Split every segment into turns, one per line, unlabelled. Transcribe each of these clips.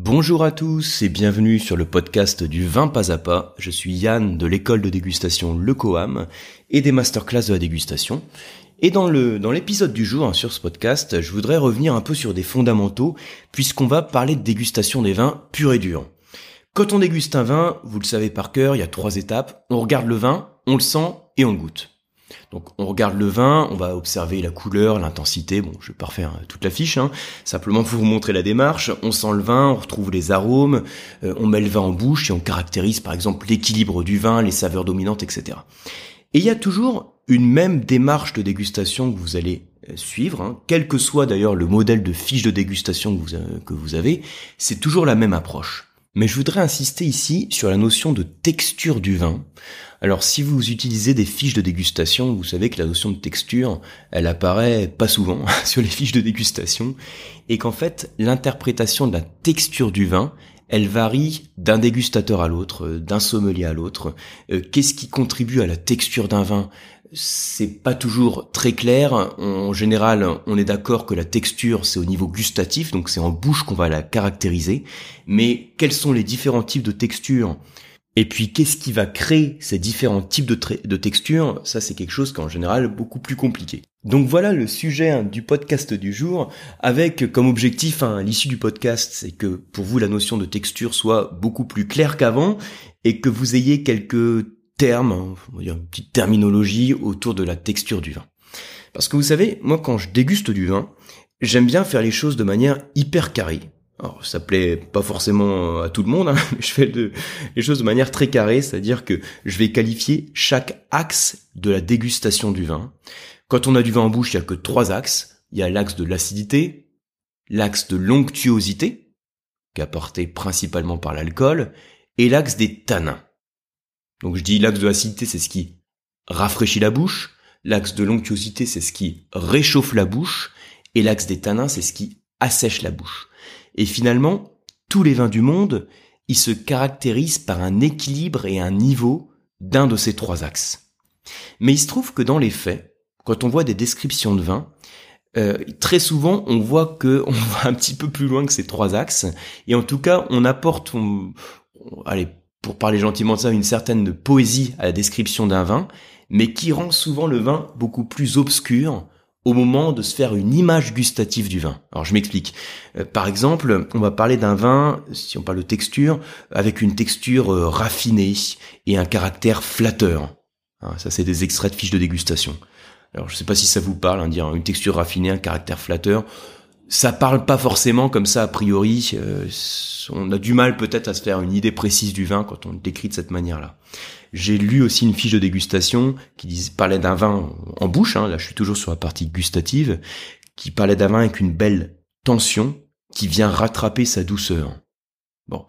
Bonjour à tous et bienvenue sur le podcast du vin pas à pas. Je suis Yann de l'école de dégustation Le Coam et des masterclass de la dégustation. Et dans le dans l'épisode du jour hein, sur ce podcast, je voudrais revenir un peu sur des fondamentaux puisqu'on va parler de dégustation des vins purs et durs. Quand on déguste un vin, vous le savez par cœur, il y a trois étapes. On regarde le vin, on le sent et on le goûte. Donc on regarde le vin, on va observer la couleur, l'intensité. Bon, je vais pas refaire toute la fiche, hein. simplement pour vous montrer la démarche. On sent le vin, on retrouve les arômes, euh, on met le vin en bouche et on caractérise par exemple l'équilibre du vin, les saveurs dominantes, etc. Et il y a toujours une même démarche de dégustation que vous allez euh, suivre, hein. quel que soit d'ailleurs le modèle de fiche de dégustation euh, que vous avez, c'est toujours la même approche. Mais je voudrais insister ici sur la notion de texture du vin. Alors si vous utilisez des fiches de dégustation, vous savez que la notion de texture, elle apparaît pas souvent sur les fiches de dégustation, et qu'en fait l'interprétation de la texture du vin, elle varie d'un dégustateur à l'autre, d'un sommelier à l'autre. Euh, qu'est-ce qui contribue à la texture d'un vin? C'est pas toujours très clair. En général, on est d'accord que la texture, c'est au niveau gustatif, donc c'est en bouche qu'on va la caractériser. Mais quels sont les différents types de textures? Et puis, qu'est-ce qui va créer ces différents types de, textures? Ça, c'est quelque chose qu'en général beaucoup plus compliqué. Donc voilà le sujet hein, du podcast du jour, avec comme objectif hein, l'issue du podcast, c'est que pour vous la notion de texture soit beaucoup plus claire qu'avant et que vous ayez quelques termes, on va dire une petite terminologie autour de la texture du vin. Parce que vous savez, moi quand je déguste du vin, j'aime bien faire les choses de manière hyper carrée. Alors ça plaît pas forcément à tout le monde, hein, mais je fais les choses de manière très carrée, c'est-à-dire que je vais qualifier chaque axe de la dégustation du vin. Quand on a du vin en bouche, il y a que trois axes. Il y a l'axe de l'acidité, l'axe de l'onctuosité, qui est apporté principalement par l'alcool, et l'axe des tanins. Donc je dis l'axe de l'acidité, c'est ce qui rafraîchit la bouche, l'axe de l'onctuosité, c'est ce qui réchauffe la bouche, et l'axe des tanins, c'est ce qui assèche la bouche. Et finalement, tous les vins du monde, ils se caractérisent par un équilibre et un niveau d'un de ces trois axes. Mais il se trouve que dans les faits, quand on voit des descriptions de vins, euh, très souvent on voit que on va un petit peu plus loin que ces trois axes, et en tout cas on apporte, allez, pour parler gentiment de ça, une certaine poésie à la description d'un vin, mais qui rend souvent le vin beaucoup plus obscur au moment de se faire une image gustative du vin. Alors je m'explique. Euh, par exemple, on va parler d'un vin, si on parle de texture, avec une texture euh, raffinée et un caractère flatteur. Hein, ça c'est des extraits de fiches de dégustation. Alors je sais pas si ça vous parle, hein, dire une texture raffinée, un caractère flatteur ça parle pas forcément comme ça a priori. Euh, on a du mal peut-être à se faire une idée précise du vin quand on le décrit de cette manière-là. J'ai lu aussi une fiche de dégustation qui parlait d'un vin en bouche. Hein, là, je suis toujours sur la partie gustative, qui parlait d'un vin avec une belle tension qui vient rattraper sa douceur. Bon,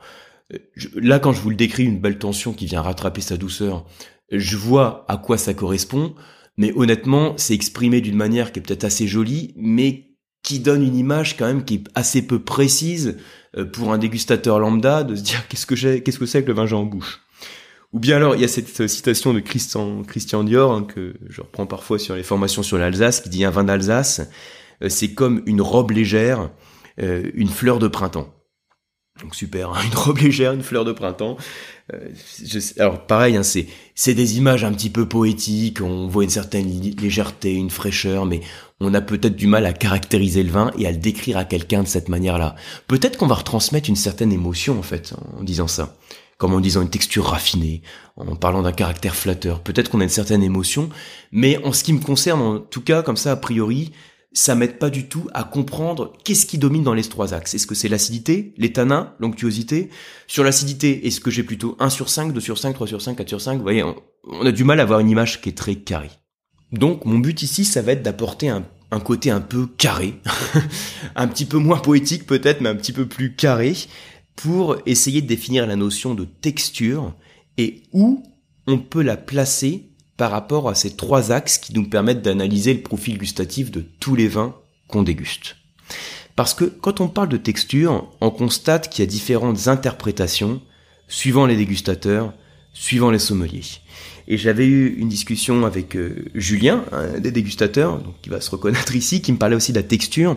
euh, là, quand je vous le décris, une belle tension qui vient rattraper sa douceur, je vois à quoi ça correspond. Mais honnêtement, c'est exprimé d'une manière qui est peut-être assez jolie, mais qui donne une image quand même qui est assez peu précise euh, pour un dégustateur lambda de se dire qu'est-ce que qu'est-ce que c'est que le vin j'ai en bouche? Ou bien alors il y a cette citation de Christian, Christian Dior hein, que je reprends parfois sur les formations sur l'Alsace qui dit un vin d'Alsace euh, c'est comme une robe légère, euh, une fleur de printemps. Donc super, hein, une robe légère, une fleur de printemps. alors pareil, hein, c'est c'est des images un petit peu poétiques. On voit une certaine légèreté, une fraîcheur, mais on a peut-être du mal à caractériser le vin et à le décrire à quelqu'un de cette manière-là. Peut-être qu'on va retransmettre une certaine émotion en fait en disant ça, comme en disant une texture raffinée, en parlant d'un caractère flatteur. Peut-être qu'on a une certaine émotion, mais en ce qui me concerne, en tout cas comme ça a priori, ça m'aide pas du tout à comprendre qu'est-ce qui domine dans les trois axes. Est-ce que c'est l'acidité, les tanins, l'onctuosité? Sur l'acidité, est-ce que j'ai plutôt 1 sur 5, 2 sur 5, 3 sur 5, 4 sur 5 Vous voyez, on a du mal à avoir une image qui est très carrée. Donc mon but ici, ça va être d'apporter un, côté un peu carré, un petit peu moins poétique peut-être, mais un petit peu plus carré, pour essayer de définir la notion de texture et où on peut la placer par rapport à ces trois axes qui nous permettent d'analyser le profil gustatif de tous les vins qu'on déguste. Parce que quand on parle de texture, on constate qu'il y a différentes interprétations suivant les dégustateurs, suivant les sommeliers. Et j'avais eu une discussion avec euh, Julien, un des dégustateurs, qui va se reconnaître ici, qui me parlait aussi de la texture,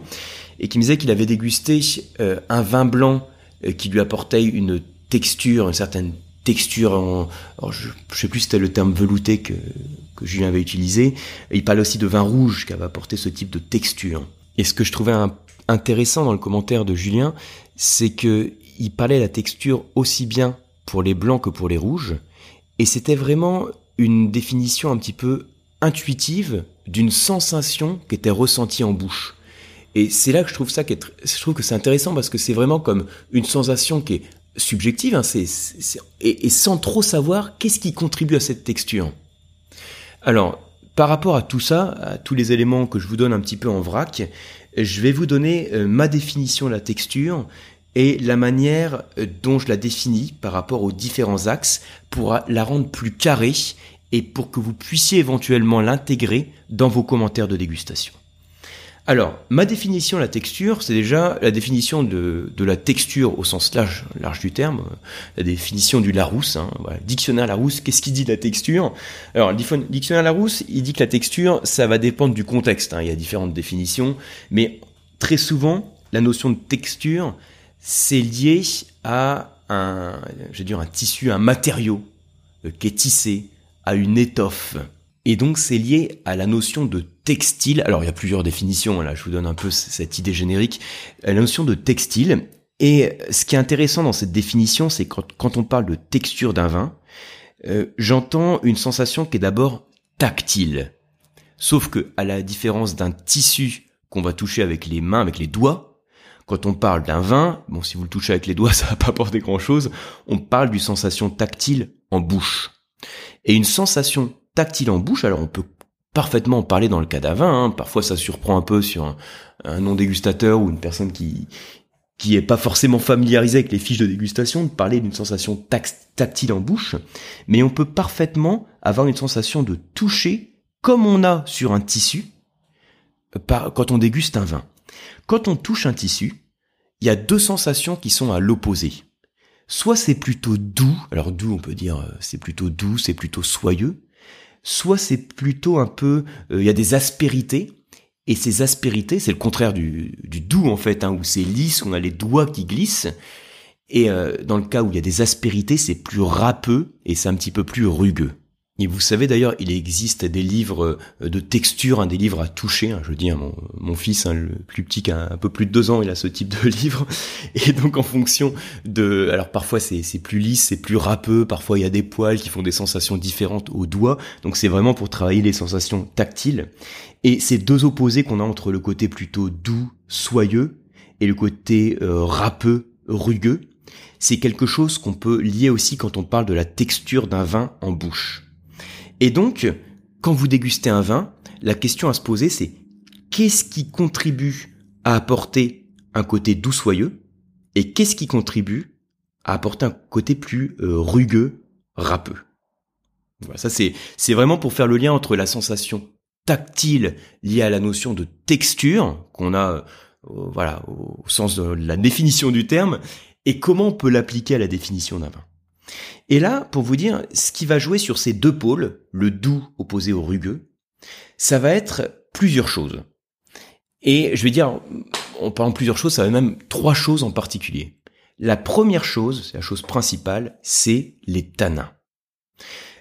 et qui me disait qu'il avait dégusté euh, un vin blanc qui lui apportait une texture, une certaine texture en, je, je, sais plus si c'était le terme velouté que, Julien avait utilisé. Il parle aussi de vin rouge qui avait apporté ce type de texture. Et ce que je trouvais intéressant dans le commentaire de Julien, c'est que il parlait de la texture aussi bien pour les blancs que pour les rouges. Et c'était vraiment une définition un petit peu intuitive d'une sensation qui était ressentie en bouche. Et c'est là que je trouve ça, je trouve que c'est intéressant parce que c'est vraiment comme une sensation qui est subjective, hein, c'est, et, sans trop savoir qu'est-ce qui contribue à cette texture. Alors, par rapport à tout ça, à tous les éléments que je vous donne un petit peu en vrac, je vais vous donner euh, ma définition de la texture et la manière euh, dont je la définis par rapport aux différents axes pour la rendre plus carrée et pour que vous puissiez éventuellement l'intégrer dans vos commentaires de dégustation. Alors, ma définition de la texture, c'est déjà la définition de, la texture au sens large, du terme, euh, la définition du Larousse. Hein. Dictionnaire Larousse, qu'est-ce qu'il dit de la texture? Alors, dictionnaire Larousse, il dit que la texture, ça va dépendre du contexte. Hein, il y a différentes définitions, mais très souvent, la notion de texture, c'est lié à un, un tissu, un matériau euh, qui est tissé, à une étoffe. Et donc c'est lié à la notion de textile. Alors il y a plusieurs définitions, hein, là je vous donne un peu cette idée générique. La notion de textile. Et ce qui est intéressant dans cette définition, c'est quand, quand on parle de texture d'un vin, euh, j'entends une sensation qui est d'abord tactile. Sauf que, à la différence d'un tissu qu'on va toucher avec les mains, avec les doigts, quand on parle d'un vin, bon, si vous le touchez avec les doigts, ça va pas apporter grand chose, on parle d'une sensation tactile en bouche. Et une sensation tactile en bouche, alors on peut parfaitement en parler dans le cas d'un vin, hein. parfois ça surprend un peu sur un, non-dégustateur ou une personne qui qui est pas forcément familiarisée avec les fiches de dégustation, de parler d'une sensation tactile en bouche, mais on peut parfaitement avoir une sensation de toucher comme on a sur un tissu quand on déguste un vin. Quand on touche un tissu, il y a deux sensations qui sont à l'opposé. Soit c'est plutôt doux, alors doux on peut dire euh, c'est plutôt doux, c'est plutôt soyeux, soit c'est plutôt un peu, euh, il y a des aspérités, et ces aspérités, c'est le contraire du, du doux en fait, hein, où c'est lisse, on a les doigts qui glissent, et euh, dans le cas où il y a des aspérités, c'est plus râpeux et c'est un petit peu plus rugueux. Et vous savez d'ailleurs, il existe des livres euh, de texture, hein, des livres à toucher. Hein, je dis, hein, mon, fils, le plus petit, qui a un peu plus de deux ans, il a ce type de livre. Et donc en fonction de, alors parfois c'est plus lisse, c'est plus râpeux, parfois il y a des poils qui font des sensations différentes aux doigts. Donc c'est vraiment pour travailler les sensations tactiles. Et ces deux opposés qu'on a entre le côté plutôt doux, soyeux, et le côté euh, râpeux, rugueux, c'est quelque chose qu'on peut lier aussi quand on parle de la texture d'un vin en bouche. Et donc, quand vous dégustez un vin, la question à se poser, c'est qu'est-ce qui contribue à apporter un côté doux soyeux et qu'est-ce qui contribue à apporter un côté plus euh, rugueux, râpeux? Voilà, ça c'est c'est vraiment pour faire le lien entre la sensation tactile liée à la notion de texture qu'on a euh, voilà au sens de la définition du terme et comment on peut l'appliquer à la définition d'un vin. Et là, pour vous dire, ce qui va jouer sur ces deux pôles, le doux opposé au rugueux, ça va être plusieurs choses. Et je vais dire, en parlant plusieurs choses, ça va même trois choses en particulier. La première chose, c'est la chose principale, c'est les tanins.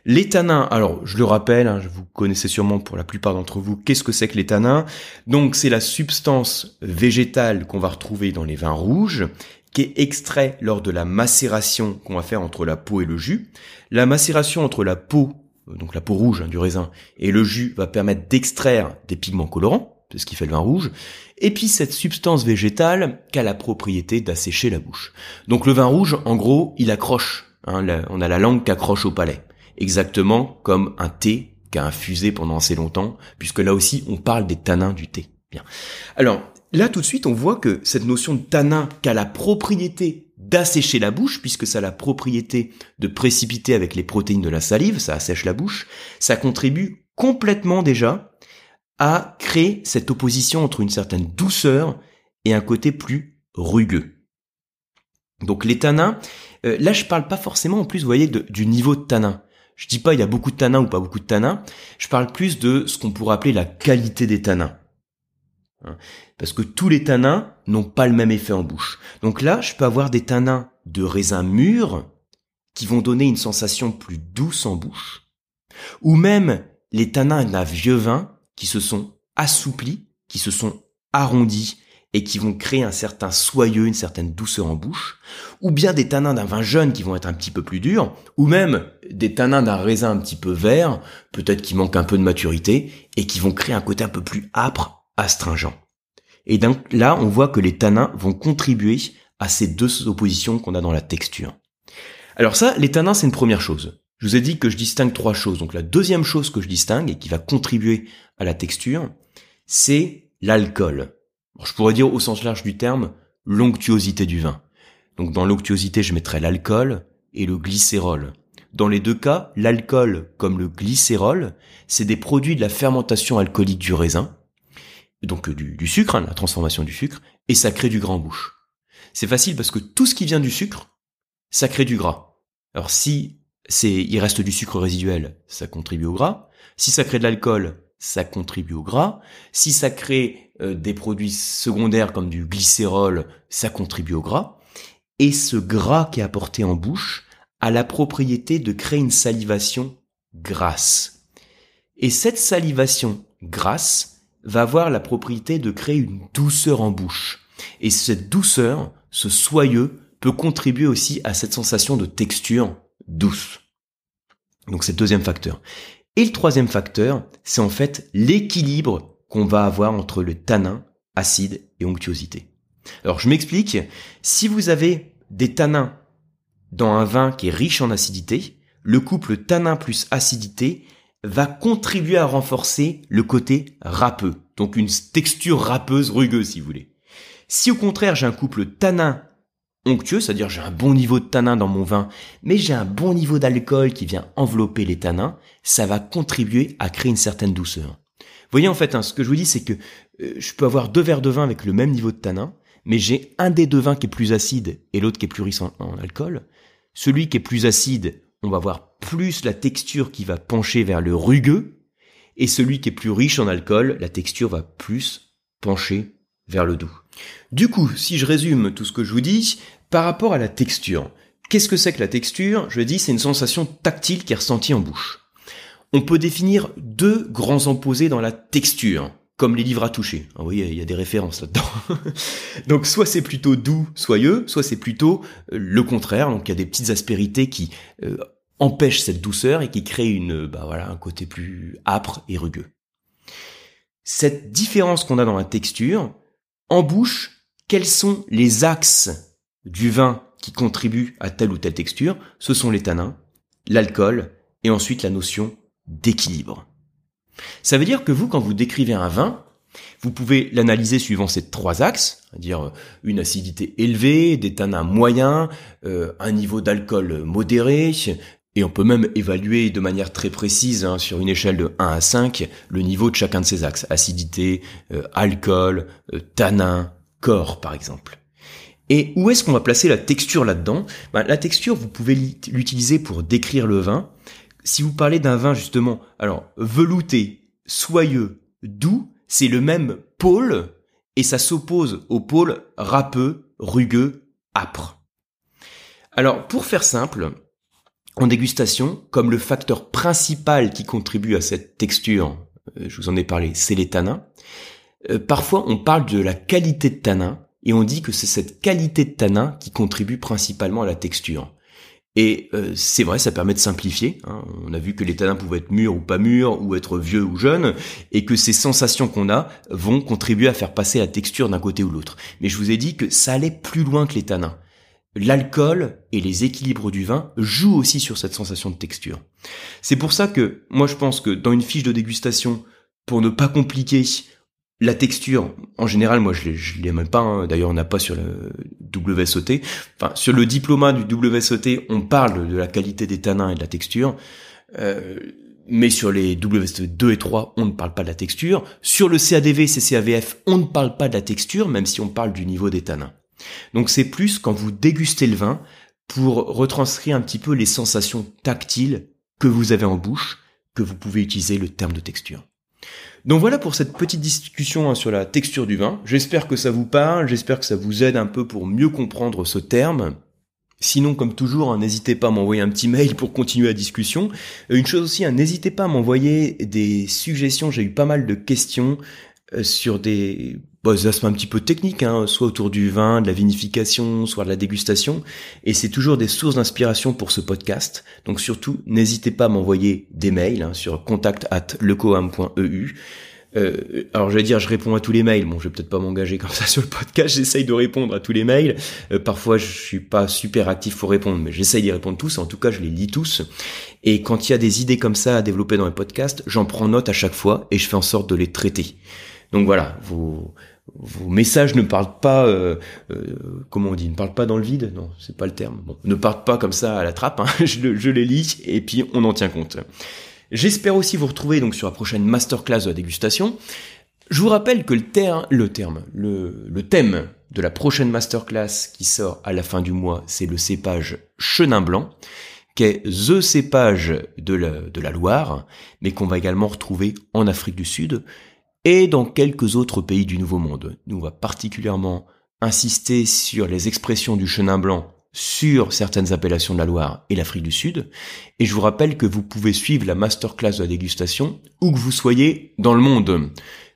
Les tanins, alors je le rappelle, hein, vous connaissez sûrement pour la plupart d'entre vous, qu'est-ce que c'est que les tanins? Donc c'est la substance végétale qu'on va retrouver dans les vins rouges qui est extrait lors de la macération qu'on va faire entre la peau et le jus. La macération entre la peau, euh, donc la peau rouge hein, du raisin, et le jus va permettre d'extraire des pigments colorants, c'est ce qui fait le vin rouge, et puis cette substance végétale qui a la propriété d'assécher la bouche. Donc le vin rouge, en gros, il accroche, hein, on a la langue qui accroche au palais, exactement comme un thé qui a infusé pendant assez longtemps, puisque là aussi on parle des tanins du thé. Bien. Alors, Là, tout de suite, on voit que cette notion de tanin qui a la propriété d'assécher la bouche, puisque ça a la propriété de précipiter avec les protéines de la salive, ça assèche la bouche, ça contribue complètement déjà à créer cette opposition entre une certaine douceur et un côté plus rugueux. Donc les tanins, euh, là je parle pas forcément en plus, vous voyez, du niveau de tanin. Je dis pas il y a beaucoup de tanins ou pas beaucoup de tanins, je parle plus de ce qu'on pourrait appeler la qualité des tanins. Hein. Parce que tous les tanins n'ont pas le même effet en bouche. Donc là, je peux avoir des tanins de raisin mûr qui vont donner une sensation plus douce en bouche, ou même les tanins d'un vieux vin qui se sont assouplis, qui se sont arrondis et qui vont créer un certain soyeux, une certaine douceur en bouche, ou bien des tanins d'un vin jeune qui vont être un petit peu plus durs, ou même des tanins d'un raisin un petit peu vert, peut-être qui manque un peu de maturité, et qui vont créer un côté un peu plus âpre, astringent. Et donc là, on voit que les tanins vont contribuer à ces deux oppositions qu'on a dans la texture. Alors ça, les tanins, c'est une première chose. Je vous ai dit que je distingue trois choses. Donc la deuxième chose que je distingue et qui va contribuer à la texture, c'est l'alcool je pourrais dire au sens large du terme l'onctuosité du vin. Donc dans l'onctuosité, je mettrais l'alcool et le glycérol. Dans les deux cas, l'alcool comme le glycérol, c'est des produits de la fermentation alcoolique du raisin, donc euh, du, sucre, hein, la transformation du sucre, et ça crée du gras en bouche. C'est facile parce que tout ce qui vient du sucre, ça crée du gras. Alors si c'est il reste du sucre résiduel, ça contribue au gras. Si ça crée de l'alcool, ça contribue au gras. Si ça crée euh, des produits secondaires comme du glycérol, ça contribue au gras. Et ce gras qui est apporté en bouche a la propriété de créer une salivation grasse. Et cette salivation grasse va avoir la propriété de créer une douceur en bouche. Et cette douceur, ce soyeux, peut contribuer aussi à cette sensation de texture douce. Donc c'est le deuxième facteur. Et le troisième facteur, c'est en fait l'équilibre qu'on va avoir entre le tanin, acide et onctuosité. Alors je m'explique, si vous avez des tanins dans un vin qui est riche en acidité, le couple tanin plus acidité va contribuer à renforcer le côté râpeux, donc une texture râpeuse rugueuse si vous voulez. Si au contraire j'ai un couple tanin onctueux, c'est-à-dire j'ai un bon niveau de tanin dans mon vin, mais j'ai un bon niveau d'alcool qui vient envelopper les tanins, ça va contribuer à créer une certaine douceur. Vous voyez en fait, hein, ce que je vous dis, c'est que euh, je peux avoir deux verres de vin avec le même niveau de tanin, mais j'ai un des deux vins qui est plus acide et l'autre qui est plus riche en, en alcool. Celui qui est plus acide, on va voir plus la texture qui va pencher vers le rugueux, et celui qui est plus riche en alcool, la texture va plus pencher vers le doux. Du coup, si je résume tout ce que je vous dis, par rapport à la texture, qu'est-ce que c'est que la texture? Je dis c'est une sensation tactile qui est ressentie en bouche. On peut définir deux grands opposés dans la texture, comme les livres à toucher. Ah, vous voyez, il y a des références là-dedans. donc soit c'est plutôt doux, soyeux, soit c'est plutôt euh, le contraire. Donc il y a des petites aspérités qui euh, empêchent cette douceur et qui créent une, bah voilà, un côté plus âpre et rugueux. Cette différence qu'on a dans la texture, en bouche, quels sont les axes du vin qui contribuent à telle ou telle texture Ce sont les tanins, l'alcool et ensuite la notion d'équilibre. Ça veut dire que vous, quand vous décrivez un vin, vous pouvez l'analyser suivant ces trois axes, c'est-à-dire euh, une acidité élevée, des tanins moyens, euh, un niveau d'alcool modéré, et on peut même évaluer de manière très précise, hein, sur une échelle de 1 à 5, le niveau de chacun de ces axes. Acidité, euh, alcool, euh, tanin, corps par exemple. Et où est-ce qu'on va placer la texture là-dedans? Ben, La texture, vous pouvez l'utiliser pour décrire le vin. Si vous parlez d'un vin justement, alors velouté, soyeux, doux, c'est le même pôle et ça s'oppose au pôle râpeux, rugueux, âpre. Alors pour faire simple, en dégustation, comme le facteur principal qui contribue à cette texture, euh, je vous en ai parlé, c'est les tanins. Euh, parfois, on parle de la qualité de tanin et on dit que c'est cette qualité de tanin qui contribue principalement à la texture. Et euh, c'est vrai, ça permet de simplifier. Hein. On a vu que les tanins pouvaient être mûrs ou pas mûrs, ou être vieux ou jeunes, et que ces sensations qu'on a vont contribuer à faire passer la texture d'un côté ou l'autre. Mais je vous ai dit que ça allait plus loin que les tanins l'alcool et les équilibres du vin jouent aussi sur cette sensation de texture. C'est pour ça que moi je pense que dans une fiche de dégustation, pour ne pas compliquer la texture, en général, moi je ne l'aime pas. Hein. D'ailleurs, on n'a pas sur le WSOT. Enfin, sur le diplôme du WSOT, on parle de la qualité des tanins et de la texture. Euh, mais sur les WSOT 2 et 3, on ne parle pas de la texture. Sur le CADV, CCAVF, on ne parle pas de la texture, même si on parle du niveau des tanins. Donc c'est plus quand vous dégustez le vin pour retranscrire un petit peu les sensations tactiles que vous avez en bouche que vous pouvez utiliser le terme de texture. Donc voilà pour cette petite discussion hein, sur la texture du vin. J'espère que ça vous parle, j'espère que ça vous aide un peu pour mieux comprendre ce terme. Sinon, comme toujours, hein, n'hésitez pas à m'envoyer un petit mail pour continuer la discussion. Euh, une chose aussi, hein, n'hésitez pas à m'envoyer des suggestions. J'ai eu pas mal de questions euh, sur des bon, aspects un petit peu techniques, hein, soit autour du vin, de la vinification, soit de la dégustation. Et c'est toujours des sources d'inspiration pour ce podcast. Donc surtout, n'hésitez pas à m'envoyer des mails sur contact at lecoam.eu. Euh, alors je vais dire, je réponds à tous les mails. Bon, je vais peut-être pas m'engager comme ça sur le podcast. J'essaye de répondre à tous les mails. Euh, parfois, je suis pas super actif pour répondre, mais j'essaye d'y répondre tous. En tout cas, je les lis tous. Et quand il y a des idées comme ça à développer dans les podcasts, j'en prends note à chaque fois et je fais en sorte de les traiter. Donc voilà, vos, vos messages ne parlent pas, euh, euh, on dit, ne parlent pas dans le vide? Non, c'est pas le terme. Ne partent pas comme ça à la trappe. Hein. Je, les lis et puis on en tient compte. J'espère aussi vous retrouver donc sur la prochaine masterclass de la dégustation. Je vous rappelle que le, terme, le thème de la prochaine masterclass qui sort à la fin du mois, c'est le cépage chenin blanc, qui est the cépage de la Loire, mais qu'on va également retrouver en Afrique du Sud et dans quelques autres pays du Nouveau Monde. Nous on va particulièrement insister sur les expressions du chenin blanc sur certaines appellations de la Loire et l'Afrique du Sud. Et je vous rappelle que vous pouvez suivre la masterclass de la dégustation où que vous soyez dans le monde,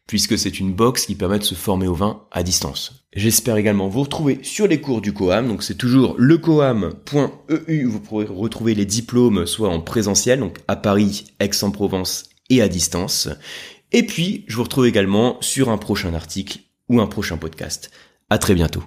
puisque c'est une box qui permet de se former au vin à distance. J'espère également vous retrouver sur les cours du COAM, donc c'est toujours lecoam.eu, vous pourrez retrouver les diplômes soit en présentiel, donc à Paris, Aix-en-Provence et à distance. Et puis, je vous retrouve également sur un prochain article ou un prochain podcast. À très bientôt.